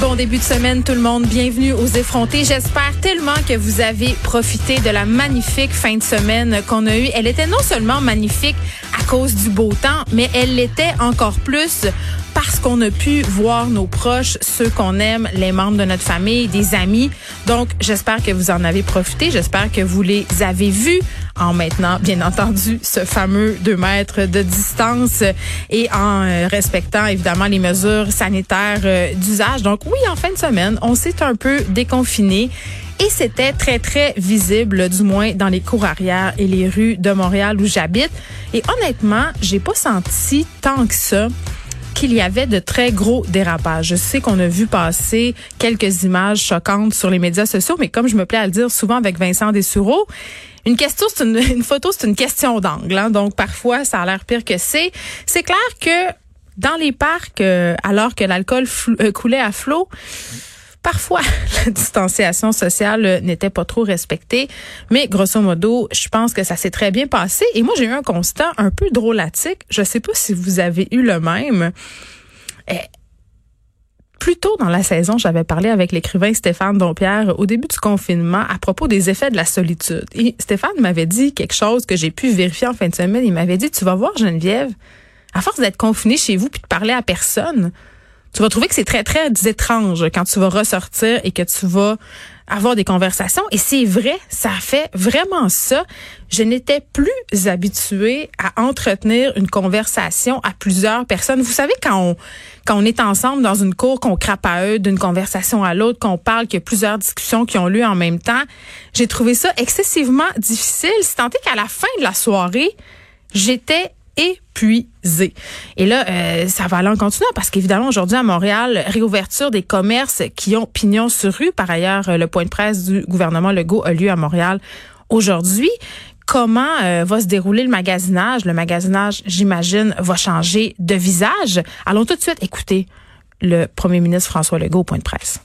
Bon début de semaine tout le monde, bienvenue aux effrontés. J'espère tellement que vous avez profité de la magnifique fin de semaine qu'on a eue. Elle était non seulement magnifique à cause du beau temps, mais elle l'était encore plus parce qu'on a pu voir nos proches, ceux qu'on aime, les membres de notre famille, des amis. Donc, j'espère que vous en avez profité. J'espère que vous les avez vus en maintenant, bien entendu, ce fameux 2 mètres de distance et en euh, respectant évidemment les mesures sanitaires euh, d'usage. Donc oui, en fin de semaine, on s'est un peu déconfiné. Et c'était très, très visible, du moins dans les cours arrière et les rues de Montréal où j'habite. Et honnêtement, j'ai pas senti tant que ça qu'il y avait de très gros dérapages. Je sais qu'on a vu passer quelques images choquantes sur les médias sociaux, mais comme je me plais à le dire souvent avec Vincent Dessureau, une une, photo, c'est une question d'angle. Hein? Donc parfois, ça a l'air pire que c'est. C'est clair que dans les parcs, euh, alors que l'alcool euh, coulait à flot, Parfois, la distanciation sociale n'était pas trop respectée, mais grosso modo, je pense que ça s'est très bien passé. Et moi, j'ai eu un constat un peu drôlatique. Je sais pas si vous avez eu le même. Eh, plus tôt dans la saison, j'avais parlé avec l'écrivain Stéphane Dompierre au début du confinement à propos des effets de la solitude. Et Stéphane m'avait dit quelque chose que j'ai pu vérifier en fin de semaine. Il m'avait dit, tu vas voir Geneviève, à force d'être confiné chez vous puis de parler à personne, tu vas trouver que c'est très, très étrange quand tu vas ressortir et que tu vas avoir des conversations. Et c'est vrai, ça fait vraiment ça. Je n'étais plus habituée à entretenir une conversation à plusieurs personnes. Vous savez, quand on, quand on est ensemble dans une cour, qu'on crape à eux d'une conversation à l'autre, qu'on parle, qu'il y a plusieurs discussions qui ont lieu en même temps, j'ai trouvé ça excessivement difficile. C'est tant qu'à la fin de la soirée, j'étais épuisé. Et là, euh, ça va aller en continuant parce qu'évidemment, aujourd'hui à Montréal, réouverture des commerces qui ont pignon sur rue. Par ailleurs, le point de presse du gouvernement Legault a lieu à Montréal aujourd'hui. Comment euh, va se dérouler le magasinage? Le magasinage, j'imagine, va changer de visage. Allons tout de suite écouter le premier ministre François Legault au point de presse.